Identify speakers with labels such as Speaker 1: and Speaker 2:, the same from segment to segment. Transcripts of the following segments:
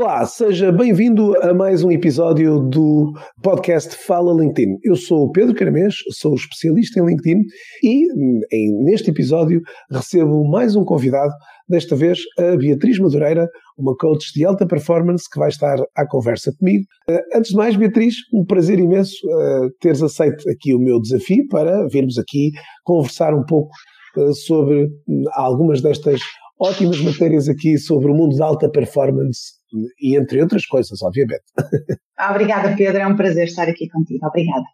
Speaker 1: Olá, seja bem-vindo a mais um episódio do podcast Fala LinkedIn. Eu sou o Pedro Caramês, sou especialista em LinkedIn e em, neste episódio recebo mais um convidado, desta vez a Beatriz Madureira, uma coach de alta performance que vai estar à conversa comigo. Uh, antes de mais, Beatriz, um prazer imenso uh, teres aceito aqui o meu desafio para virmos aqui conversar um pouco uh, sobre hum, algumas destas ótimas matérias aqui sobre o mundo da alta performance e entre outras coisas, obviamente.
Speaker 2: Obrigada, Pedro, é um prazer estar aqui contigo. Obrigada.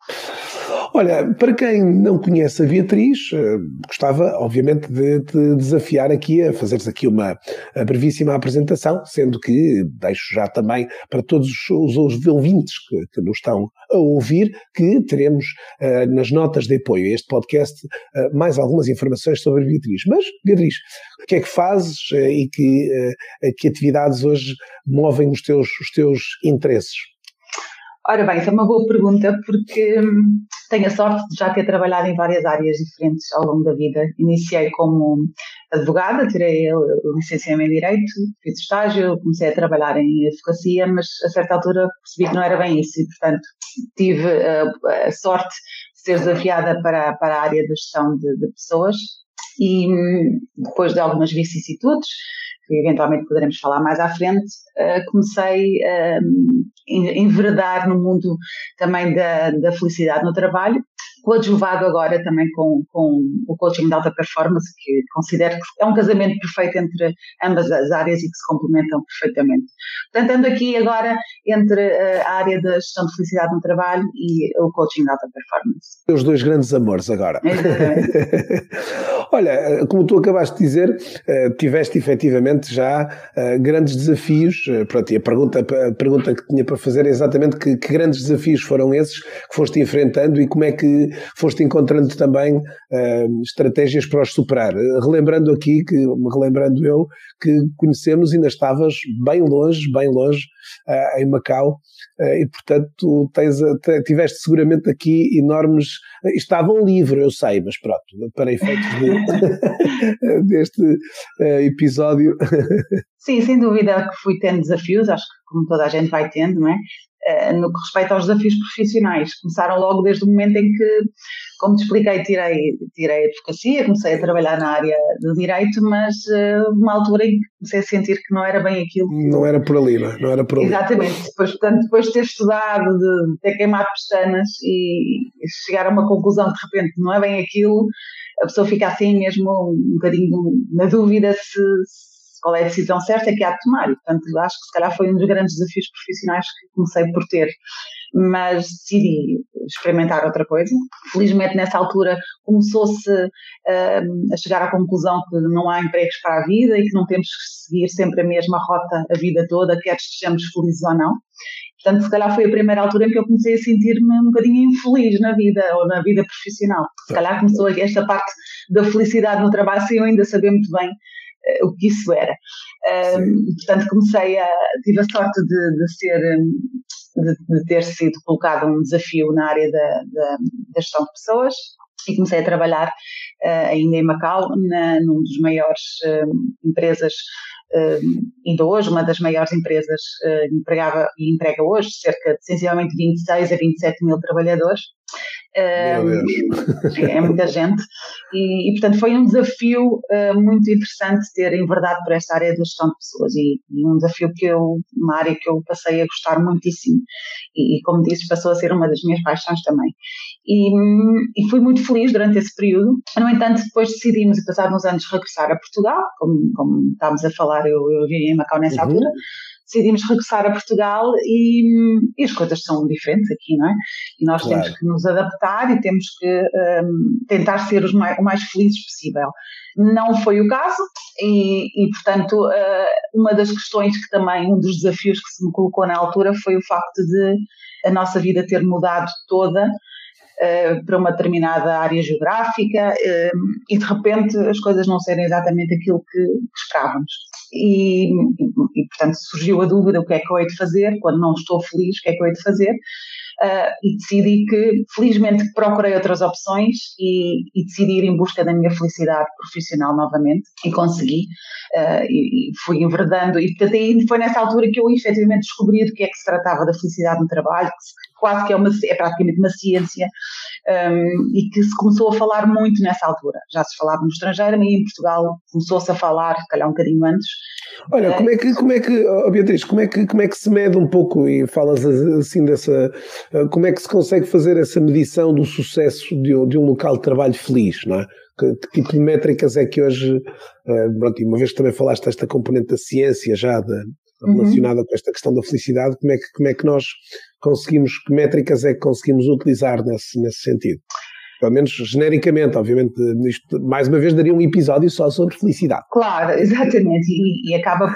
Speaker 1: Olha, para quem não conhece a Beatriz, eh, gostava, obviamente, de te desafiar aqui a fazeres aqui uma brevíssima apresentação, sendo que deixo já também para todos os, os ouvintes que, que nos estão a ouvir que teremos uh, nas notas de apoio a este podcast uh, mais algumas informações sobre a Beatriz. Mas, Beatriz, o que é que fazes uh, e que, que atividades hoje movem os teus, os teus interesses?
Speaker 2: Ora bem, essa é uma boa pergunta porque hum, tenho a sorte de já ter trabalhado em várias áreas diferentes ao longo da vida. Iniciei como advogada, tirei o licenciamento em Direito, fiz estágio, comecei a trabalhar em advocacia, mas a certa altura percebi que não era bem isso e, portanto, tive a sorte de ser desafiada para, para a área da gestão de, de pessoas e hum, depois de algumas vicissitudes, que eventualmente poderemos falar mais à frente, uh, comecei a uh, enveredar no mundo também da, da felicidade no trabalho coadjuvado agora também com, com o coaching de alta performance, que considero que é um casamento perfeito entre ambas as áreas e que se complementam perfeitamente. Portanto, ando aqui agora entre eh, a área da gestão de felicidade no trabalho e o coaching de alta performance.
Speaker 1: Os dois grandes amores agora. Olha, como tu acabaste de dizer, eh, tiveste efetivamente já eh, grandes desafios. Pronto, e a pergunta, a pergunta que tinha para fazer é exatamente que, que grandes desafios foram esses que foste enfrentando e como é que foste encontrando também estratégias para os superar. Relembrando aqui, que, relembrando eu, que conhecemos e ainda estavas bem longe, bem longe, em Macau, e portanto tens, tiveste seguramente aqui enormes. Estavam livres, eu sei, mas pronto, para efeitos de, deste episódio.
Speaker 2: Sim, sem dúvida que fui tendo desafios, acho que como toda a gente vai tendo, não é? Eh, no que respeita aos desafios profissionais. Começaram logo desde o momento em que, como te expliquei, tirei, tirei a advocacia, comecei a trabalhar na área do direito, mas uh, uma altura em que comecei a sentir que não era bem aquilo.
Speaker 1: Não era por ali, não, é? não era por ali.
Speaker 2: Exatamente. Depois, portanto, depois de ter estudado, de ter queimado pestanas e chegar a uma conclusão que de repente não é bem aquilo, a pessoa fica assim mesmo um bocadinho na dúvida se qual é a decisão certa que há de tomar. E, portanto, acho que se calhar foi um dos grandes desafios profissionais que comecei por ter. Mas decidi experimentar outra coisa. Felizmente, nessa altura, começou-se uh, a chegar à conclusão que não há empregos para a vida e que não temos que seguir sempre a mesma rota a vida toda, quer estejamos felizes ou não. Portanto, se calhar foi a primeira altura em que eu comecei a sentir-me um bocadinho infeliz na vida ou na vida profissional. Se calhar começou esta parte da felicidade no trabalho sem eu ainda saber muito bem o que isso era. Um, portanto, comecei a. tive a sorte de, de ser. De, de, ter sido colocado um desafio na área da, da, da gestão de pessoas e comecei a trabalhar uh, ainda em Macau, na, num dos maiores uh, empresas, uh, ainda hoje, uma das maiores empresas uh, empregava e emprega hoje cerca de sensivelmente 26 a 27 mil trabalhadores é muita gente. E, e, portanto, foi um desafio uh, muito interessante ter enverdado por esta área de gestão de pessoas e, e, um desafio que eu, uma área que eu passei a gostar muitíssimo. E, e como disse, passou a ser uma das minhas paixões também. E, fui muito feliz durante esse período. No entanto, depois decidimos, e passados uns anos, regressar a Portugal, como, como estávamos a falar, eu, eu vivia em Macau nessa uhum. altura decidimos regressar a Portugal e, e, as coisas são diferentes aqui, não é? E nós claro. temos que nos adaptar e temos que um, tentar ser mais, o mais felizes possível. Não foi o caso e, e, portanto, uh, uma das questões que também, um dos desafios que se me colocou na altura foi o facto de a nossa vida ter mudado toda uh, para uma determinada área geográfica uh, e de repente as coisas não serem exatamente aquilo que, esperávamos. E, e, portanto surgiu a dúvida o que é que eu hei de fazer, quando não estou feliz, o que é que eu hei de fazer. Uh, e decidi que, felizmente, procurei outras opções e, e, decidi ir em busca da minha felicidade profissional novamente e consegui. Uh, e, e, fui enverdando. E portanto, foi nessa altura que eu efetivamente descobri do que é que se tratava da felicidade no trabalho, quase que é, uma, é praticamente uma ciência, um, e que se começou a falar muito nessa altura. Já se falava no estrangeiro, mas em Portugal começou-se a falar, se calhar um bocadinho antes.
Speaker 1: Olha, como é que, como é que oh Beatriz, como é que, como é que se mede um pouco, e falas assim dessa, eh, como é que se consegue fazer essa medição do sucesso de, de um local de trabalho feliz, não é? Que, que, tipo de métricas é que hoje, uh, pronto, uma vez que também falaste desta componente da ciência já de, uhum. relacionada uhum. com esta questão da felicidade, como é, que, como é que nós conseguimos, que métricas é que conseguimos utilizar nesse, nesse sentido? Pelo menos genericamente, obviamente, isto mais uma vez daria um episódio só sobre felicidade.
Speaker 2: Claro, exatamente, e, e acaba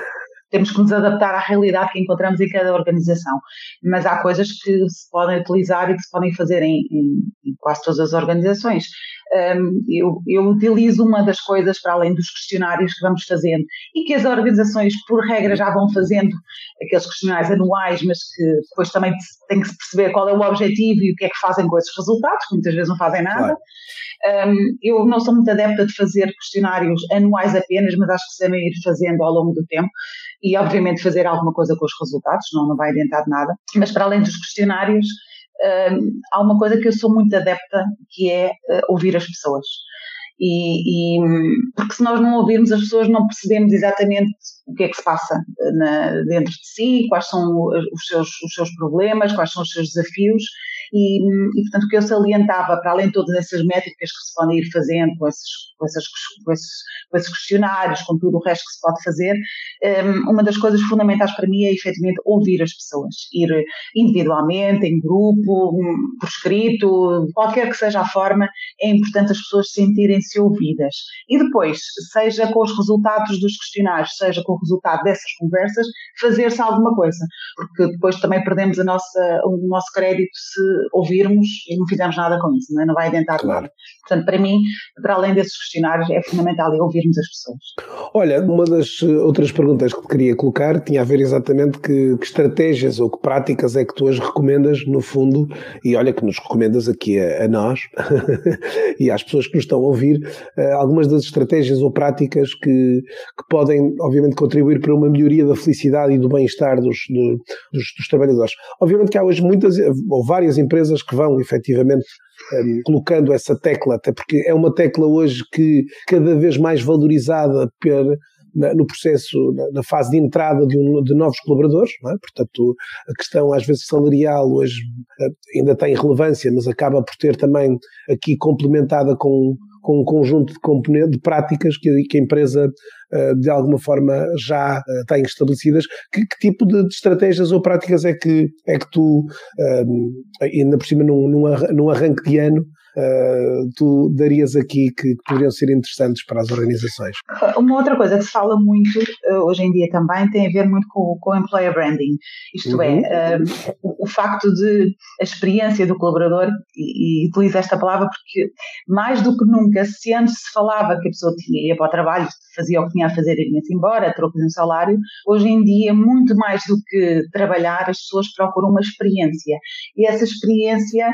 Speaker 2: temos que nos adaptar à realidade que encontramos em cada organização. Mas há coisas que se podem utilizar e que se podem fazer em, em, em quase todas as organizações. Um, eu, eu, utilizo uma das coisas para além dos questionários que vamos fazendo e que as organizações, por regra, já vão fazendo aqueles questionários anuais, mas que depois também tem que se perceber qual é o objetivo e o que é que fazem com esses resultados, que muitas vezes não fazem nada. Claro. Um, eu não sou muito adepta de fazer questionários anuais apenas, mas acho que se devem ir fazendo ao longo do tempo e, obviamente, fazer alguma coisa com os resultados, não, não vai adiantar de nada. Mas, para além dos questionários, um, há uma coisa que eu sou muito adepta, que é uh, ouvir as pessoas. E, e, porque se nós não ouvirmos as pessoas não percebemos exatamente o que é que se passa na, dentro de si, quais são os seus, os seus problemas, quais são os seus desafios e, e, portanto, o que eu salientava, para além de todas essas métricas que se podem ir fazendo com esses, com, essas, com, esses, com esses questionários, com tudo o resto que se pode fazer, hum, uma das coisas fundamentais para mim é efetivamente ouvir as pessoas, ir individualmente, em grupo, por escrito, qualquer que seja a forma, é importante as pessoas sentirem-se ouvidas. E depois, seja com os resultados dos questionários, seja com o resultado dessas conversas, fazer-se alguma coisa, porque depois também perdemos a nossa, o nosso crédito se ouvirmos e não fizermos nada com isso, não, é? não vai adiantar claro. nada. Portanto, para mim, para além desses questionários, é fundamental é ouvirmos as pessoas.
Speaker 1: Olha, uma das outras perguntas que te queria colocar tinha a ver exatamente que, que estratégias ou que práticas é que tu as recomendas, no fundo, e olha que nos recomendas aqui a, a nós e às pessoas que nos estão a ouvir, uh, algumas das estratégias ou práticas que, que podem, obviamente, contribuir para uma melhoria da felicidade e do bem-estar dos, dos, dos trabalhadores. Obviamente que há hoje muitas, ou várias empresas que vão efetivamente um, colocando essa tecla, até porque é uma tecla hoje que cada vez mais valorizada per, na, no processo, na, na, fase de entrada de, um, de novos colaboradores, é? portanto a questão às vezes salarial hoje eh, ainda tem relevância, mas acaba por ter também aqui complementada com com um conjunto de componentes, de práticas que, que a empresa uh, de alguma forma já uh, tem estabelecidas. Que, que tipo de, de, estratégias ou práticas é que, é que tu, uh, ainda por cima num, num arranque de ano, uh, tu darias aqui que, que, poderiam ser interessantes para as organizações?
Speaker 2: Uma outra coisa que se fala muito uh, hoje em dia também tem a ver muito com, com o employer branding, isto é, uhum. é, uh, o, o, facto de a experiência do colaborador, e, e utilizo esta palavra porque mais do que nunca, se antes se falava que a pessoa tinha, ia para o trabalho, fazia o que tinha a fazer e vinha-se embora, troco de um salário, hoje em dia, muito mais do que trabalhar, as pessoas procuram uma experiência. E essa experiência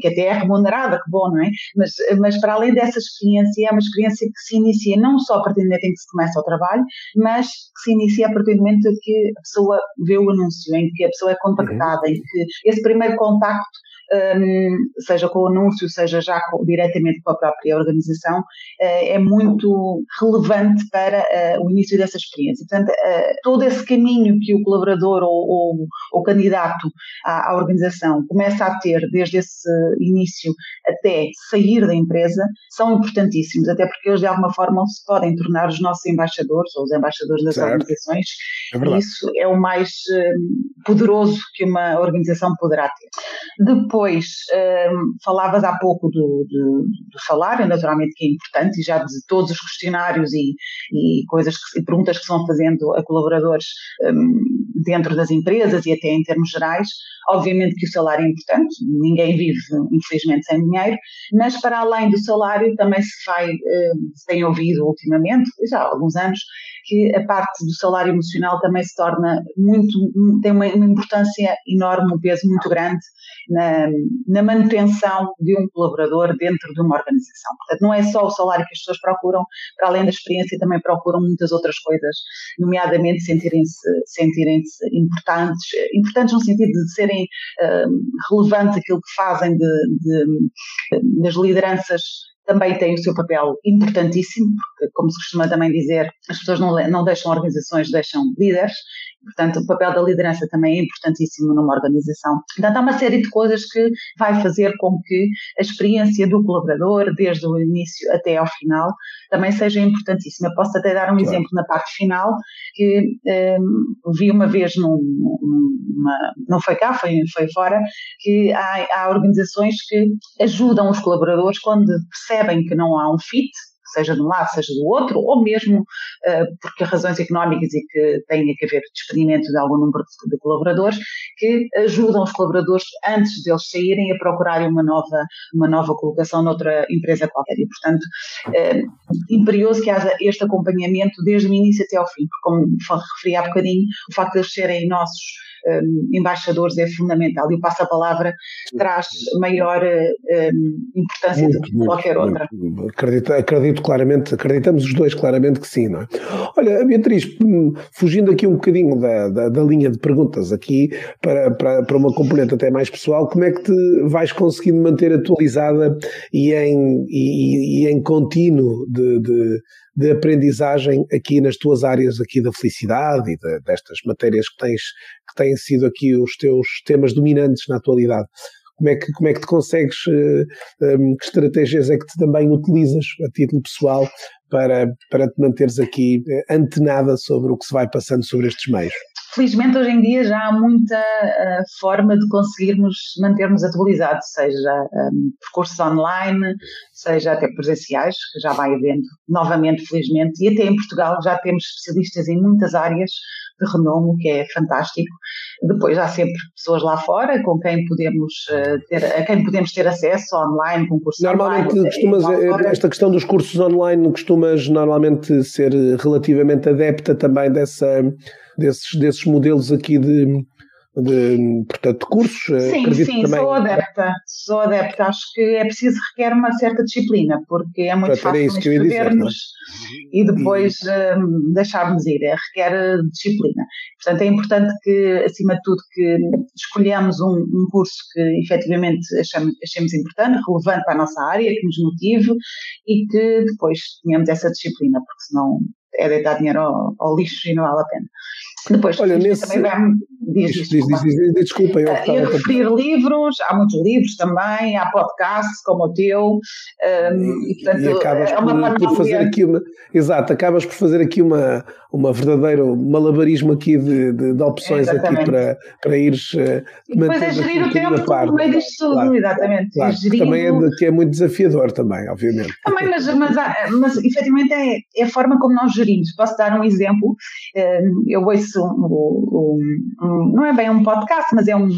Speaker 2: que até é remunerada, bom, não é? Mas, mas para além dessa experiência, é uma experiência que se inicia não só a partir do momento em que se começa o trabalho, mas que se inicia a partir do momento em que a pessoa vê o anúncio, em que a pessoa é contactada, uhum. em que esse primeiro contacto seja com o anúncio, seja já com, diretamente com a própria organização, uh, é muito relevante para uh, o início dessa experiência. Portanto, uh, todo esse caminho que o colaborador ou o candidato à, à, organização começa a ter desde esse início até sair da empresa são importantíssimos, até porque eles de alguma forma se podem tornar os nossos embaixadores ou os embaixadores das certo. organizações é isso é o mais poderoso que uma organização poderá ter. Depois, depois, um, falavas há pouco do, do, do, salário, naturalmente que é importante, e já de todos os questionários e, e coisas que, e perguntas que vão fazendo a colaboradores um, dentro das empresas e até em termos gerais. Obviamente que o salário é importante, ninguém vive, infelizmente, sem dinheiro, mas para além do salário também se vai, hum, se tem ouvido ultimamente, já há alguns anos, que a parte do salário emocional também se torna muito, tem uma, uma importância enorme, um peso muito grande na, na, manutenção de um colaborador dentro de uma organização. Portanto, não é só o salário que as pessoas procuram, para além da experiência também procuram muitas outras coisas, nomeadamente sentirem-se sentirem -se importantes, importantes no sentido de serem uh, relevantes aquilo que fazem de, de, de, nas lideranças também tem o seu papel importantíssimo, porque, como se costuma também dizer, as pessoas não, não deixam organizações, deixam líderes, Portanto, o papel da liderança também é importantíssimo numa organização. Portanto, há uma série de coisas que vai fazer com que a experiência do colaborador, desde o início até ao final, também seja importantíssima. Posso até dar um claro. exemplo na parte final, que um, vi uma vez num, numa, não foi cá, foi, foi fora, que há, há organizações que ajudam os colaboradores quando percebem que não há um fit, seja de um lado, seja do outro, ou mesmo uh, porque razões económicas e que têm a ver despedimento de algum número de, de, colaboradores, que ajudam os colaboradores antes deles saírem a procurarem uma nova, uma nova colocação noutra empresa qualquer. E, portanto, uh, imperioso que haja este acompanhamento desde o início até ao fim, porque, como referi há bocadinho, o facto de eles serem nossos um, embaixadores é fundamental e o passa-palavra traz maior um, importância muito, do que qualquer muito, outra.
Speaker 1: Acredito, acredito claramente, acreditamos os dois claramente que sim, não é? Olha, Beatriz, hum, fugindo aqui um bocadinho da, da, da linha de perguntas aqui para, para, para uma componente até mais pessoal, como é que te vais conseguindo manter atualizada e em, e, e em contínuo de, de de aprendizagem aqui nas tuas áreas aqui da felicidade e de, destas matérias que tens, que têm sido aqui os teus temas dominantes na atualidade. Como é que, como é que te consegues, eh, um, que estratégias é que tu também utilizas a título pessoal para, para te manteres aqui uh, antenada sobre o que se vai passando sobre estes meios?
Speaker 2: Felizmente hoje em dia já há muita uh, forma de conseguirmos mantermos atualizados, seja um, percursos online, seja até presenciais, que já vai havendo novamente, felizmente, e até em Portugal já temos especialistas em muitas áreas de renome, o que é fantástico. Depois há sempre pessoas lá fora com quem podemos uh, ter, a quem podemos ter acesso online, com cursos
Speaker 1: normalmente
Speaker 2: online.
Speaker 1: Costumas, eh, esta questão dos cursos online costumas normalmente ser relativamente adepta também dessa, desses, desses modelos aqui de de, portanto, de cursos.
Speaker 2: Eh, sim, sim, também... sou adepta, sou adepta. Acho que é preciso, requer uma certa disciplina, porque é muito fácil inscrever-nos é? e depois um, deixarmos ir, é, requer eh, disciplina. Portanto, é importante que, acima de tudo, que escolhamos um, um curso que efetivamente achamos, achemos importante, relevante para a nossa área, que nos motive e que depois tenhamos essa disciplina, porque senão é deitar dinheiro ao, ao lixo e não vale a pena. Depois, Olha, nesse... também vai diz, diz, diz, diz, diz, desculpa, eu, uh, eu referir livros, há muitos livros também, há podcasts como o teu, um, e, portanto,
Speaker 1: e acabas é uma por, por fazer aqui uma, exato, acabas por fazer aqui uma, uma verdadeiro malabarismo aqui de, de, de opções Exatamente. aqui para, para ires uh,
Speaker 2: é gerir o tempo parte, no meio disto tudo, claro, exatamente.
Speaker 1: Claro, também é, que é muito desafiador também, obviamente.
Speaker 2: Também, mas, mas, mas efetivamente é, é a forma como nós gerimos. Posso dar um exemplo, eu ouço um, um, não é bem um podcast, mas é um,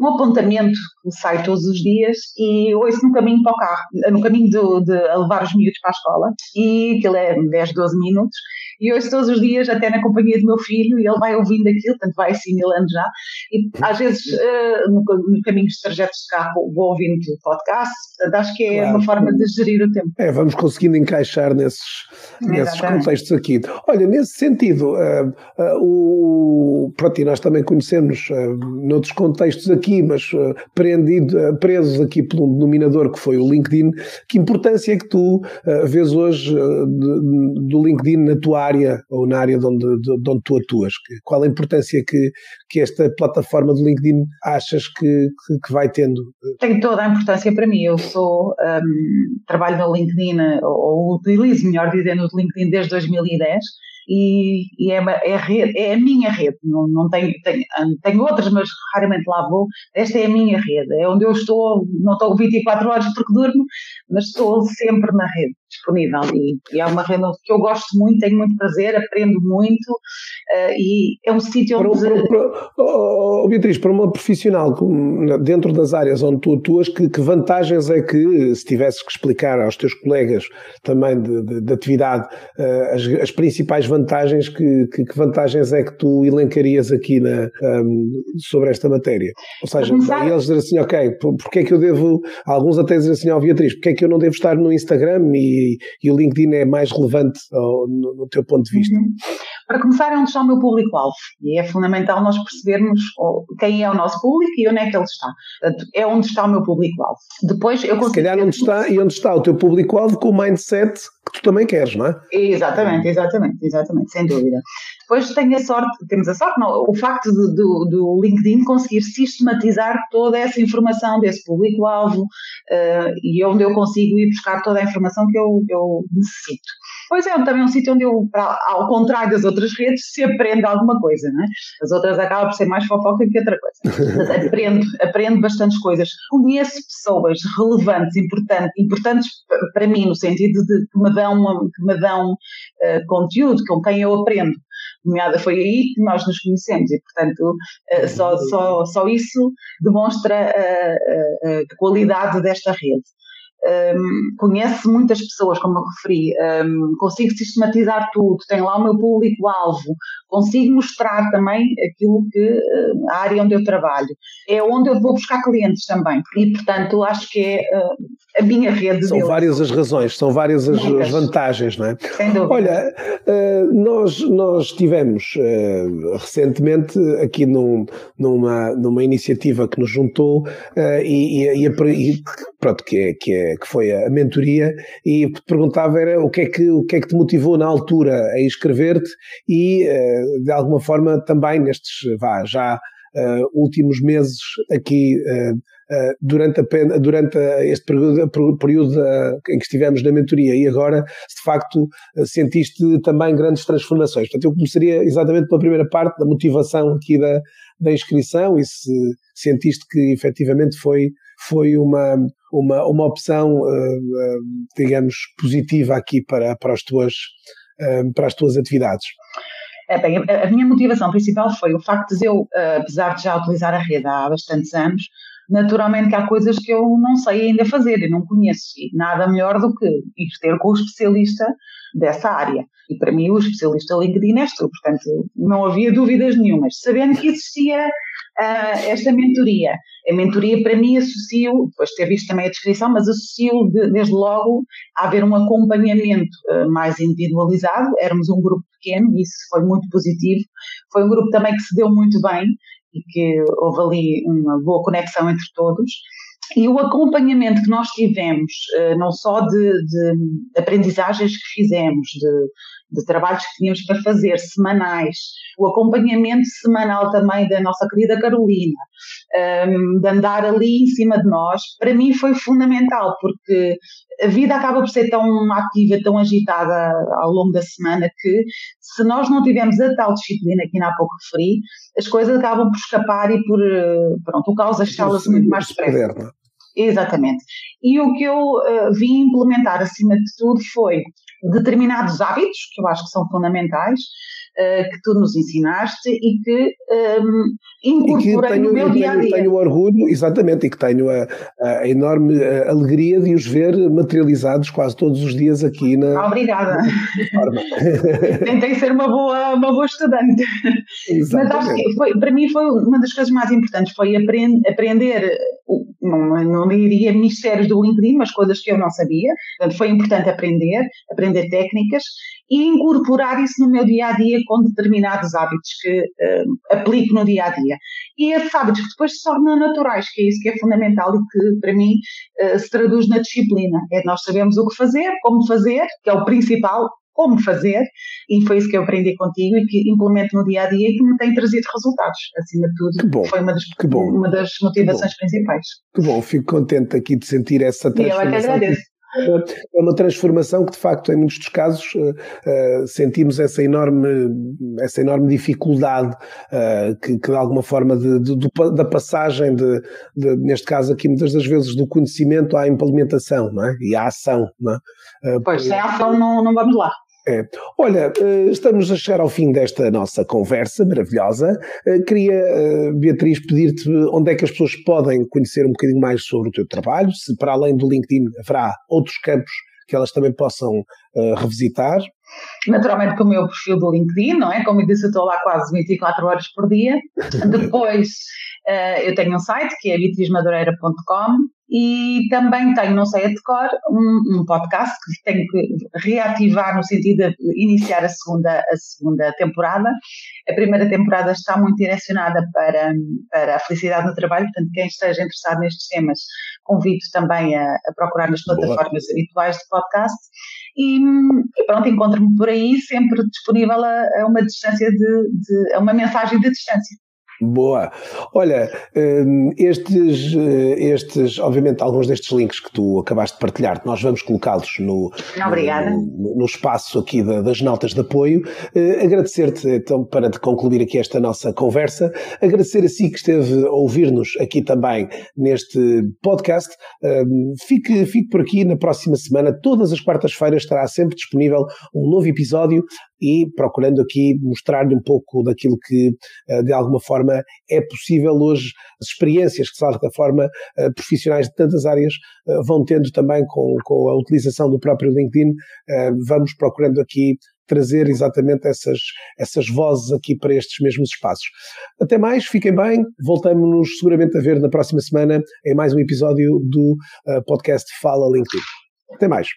Speaker 2: um apontamento que sai todos os dias e ouço no caminho para o carro, no caminho de, de levar os miúdos para a escola e aquilo é 10, 12 minutos e ouço todos os dias, até na companhia do meu filho, e ele vai ouvindo aquilo, portanto vai assimilando já. E às vezes, uh, no, no caminho dos trajetos de carro, vou ouvindo podcast, portanto acho que é claro. uma forma de gerir o tempo.
Speaker 1: É, vamos conseguindo encaixar nesses, nesses contextos aqui. Olha, nesse sentido, uh, o, pronto, e nós também conhecemos uh, noutros contextos aqui, mas uh, prendido, presos aqui por um denominador que foi o LinkedIn, que importância é que tu vês hoje do LinkedIn na tua área ou na área de onde, de onde tu atuas? Qual a importância que, que esta plataforma do LinkedIn achas que, que, que vai tendo?
Speaker 2: Tem toda a importância para mim. Eu sou, um, trabalho no LinkedIn, ou, ou utilizo, melhor dizendo, o LinkedIn desde 2010 e, e é, é, rede, é a minha rede. Não, não tenho, tenho, tenho outras, mas raramente lá vou. Esta é a minha rede, é onde eu estou, não estou 24 horas porque durmo, mas estou sempre na rede disponível e, e é uma rede que eu gosto muito, tenho muito prazer, aprendo muito uh, e é um sítio onde... Para, para,
Speaker 1: para, oh, Beatriz, para uma profissional dentro das áreas onde tu atuas, que, que vantagens é que, se tivesses que explicar aos teus colegas também de, de, de atividade uh, as, as principais vantagens que, que, que, vantagens é que tu elencarias aqui na, um, sobre esta matéria? Ou seja, eles dizem assim, ok, porque é que eu devo, alguns até dizem assim, ó oh, Beatriz, porque é que eu não devo estar no Instagram e, e o LinkedIn é mais relevante oh, no, no, teu ponto de vista? Uhum.
Speaker 2: Para começar, é onde está o meu público-alvo e é fundamental nós percebermos quem é o nosso público e onde é que ele está. É onde está o meu público-alvo. Depois eu
Speaker 1: consigo. Se calhar onde está e onde está o teu público-alvo com o mindset que tu também queres, não é?
Speaker 2: Exatamente, exatamente, exatamente, sem dúvida. Depois tenho a sorte, temos a sorte, não, o facto do, do LinkedIn conseguir sistematizar toda essa informação desse público-alvo uh, e onde eu consigo ir buscar toda a informação que eu, eu necessito. Pois é, também um sítio onde eu, ao contrário das outras redes, se aprende alguma coisa, não é? As outras acabam por ser mais fofoca que outra coisa. Mas aprendo, aprendo bastantes coisas. Conheço pessoas relevantes, importantes, importantes para mim, no sentido de que me dão, que me dão uh, conteúdo, com quem eu aprendo. Nomeada foi aí que nós nos conhecemos e, portanto, uh, só, só, só isso demonstra a, a, a qualidade desta rede um, conhece muitas pessoas, como eu referi, um, consigo sistematizar tudo, tenho lá o meu público-alvo, consigo mostrar também aquilo que a área onde eu trabalho. É onde eu vou buscar clientes também. E, portanto, acho que é uh, a minha rede.
Speaker 1: São várias as razões, são várias as, as, vantagens, não é? Sem dúvida. Olha, uh, nós, nós tivemos uh, recentemente aqui num, numa, numa iniciativa que nos juntou e, e, e, pronto, que, é, que, é, que foi a mentoria, e te perguntava era o que é que, o que, é que te motivou na altura a escrever-te e, uh, de alguma forma, também nestes, vá, já uh, últimos meses aqui, uh, durante, a, durante este período, período em que estivemos na mentoria e agora, se de facto sentiste também grandes transformações. Portanto, eu começaria exatamente pela primeira parte da motivação aqui da, da inscrição e se sentiste que efetivamente foi foi uma, uma, uma opção, uh, digamos, positiva aqui para, para, as tuas, uh, para as tuas atividades?
Speaker 2: É, bem, a minha motivação principal foi o facto de eu, apesar de já utilizar a rede há bastantes anos, naturalmente que há coisas que eu não sei ainda fazer, eu não conheço, e nada melhor do que ir ter com o especialista dessa área. E para mim o especialista LinkedIn és tu, portanto não havia dúvidas nenhumas. Sabendo que existia esta mentoria. A mentoria, para mim, associo, depois de ter visto também a descrição, mas associo de, desde logo a haver um acompanhamento uh, mais individualizado. Éramos um grupo pequeno e isso foi muito positivo. Foi um grupo também que se deu muito bem e que houve ali uma boa conexão entre todos. E o acompanhamento que nós tivemos, uh, não só de, de aprendizagens que fizemos, de de trabalhos que tínhamos para fazer, semanais, o acompanhamento semanal também da nossa querida Carolina, um, de andar ali em cima de nós, para mim foi fundamental, porque a vida acaba por ser tão ativa, tão agitada ao longo da semana, que se nós não tivermos a tal disciplina que ainda há pouco referi, as coisas acabam por escapar e por, eh, pronto, o caos achá-las muito mais depressa. Exatamente. E o que eu uh, vim implementar acima de tudo foi determinados hábitos, que eu acho que são fundamentais, uh, que tu nos ensinaste e que um, incorporei no meu dia a dia.
Speaker 1: Tenho orgulho, exatamente, e que tenho a, a enorme alegria de os ver materializados quase todos os dias aqui na.
Speaker 2: Obrigada. Tentei ser uma boa, uma boa estudante. Exatamente. Mas acho que foi, para mim foi uma das coisas mais importantes, foi aprend, aprender, não, não diria mistérios do LinkedIn, mas coisas que eu não sabia. Portanto, foi importante aprender, aprender técnicas e incorporar isso no meu dia a dia com determinados hábitos que uh, aplico no dia a dia. E esses hábitos que depois se tornam naturais, que é isso que é fundamental e que para mim uh, se traduz na disciplina. É nós sabemos o que fazer, como fazer, que é o principal, como fazer, e foi isso que eu aprendi contigo e que implemento no dia a dia e que me tem trazido resultados, acima de tudo. Que bom, foi uma das, uma das motivações
Speaker 1: que
Speaker 2: principais.
Speaker 1: Que bom, fico contente aqui de sentir essa transformação.
Speaker 2: E eu é que agradeço
Speaker 1: É uma transformação que, de facto, em muitos dos casos, uh, sentimos essa enorme, essa enorme dificuldade uh, que, que, de alguma forma, de, de, de, da passagem, de, neste caso aqui, muitas das vezes, do conhecimento à implementação não é? e à ação. Não
Speaker 2: é? Uh, pois, sem ação não, não vamos lá.
Speaker 1: É. Olha, eh, estamos a chegar ao fim desta nossa conversa maravilhosa. Eh, queria, eh, Beatriz, pedir-te onde é que as pessoas podem conhecer um bocadinho mais sobre o teu trabalho, se para além do LinkedIn haverá outros campos que elas também possam revisitar.
Speaker 2: Naturalmente com o meu perfil do LinkedIn, não é? Como eu disse, eu estou lá quase 24 horas por dia. Depois eu tenho um site que é beatrizmadureira.com e também tenho, não sei a decor, um, um, podcast que tenho que reativar no sentido de iniciar a segunda, a segunda temporada. A primeira temporada está muito direcionada para, para a felicidade no trabalho, portanto, quem esteja interessado nestes temas, convido também a, a procurar nas plataformas Boa. habituais de podcast. E, e pronto, encontro-me por aí, sempre disponível a, a uma distância de, de, a uma mensagem de distância.
Speaker 1: Boa. Olha, hum, estes, eh, estes, obviamente, alguns destes links que tu acabaste de partilhar, nós vamos colocá-los no, no, no, espaço aqui das notas de apoio. Eh, agradecer-te, então, para concluir aqui esta nossa conversa, agradecer a si que esteve a ouvir-nos aqui também neste podcast. Hum, fique, fique por aqui na próxima semana, todas as quartas-feiras estará sempre disponível um novo episódio e procurando aqui mostrar-lhe um pouco daquilo que, eh, de alguma forma, é possível hoje, as experiências que, de certa forma, eh, profissionais de tantas áreas eh, vão tendo também com, com a utilização do próprio LinkedIn, vamos procurando aqui trazer exatamente essas, essas vozes aqui para estes mesmos espaços. Até mais, fiquem bem, voltamos-nos seguramente a ver na próxima semana em mais um episódio do podcast Fala LinkedIn. Até mais.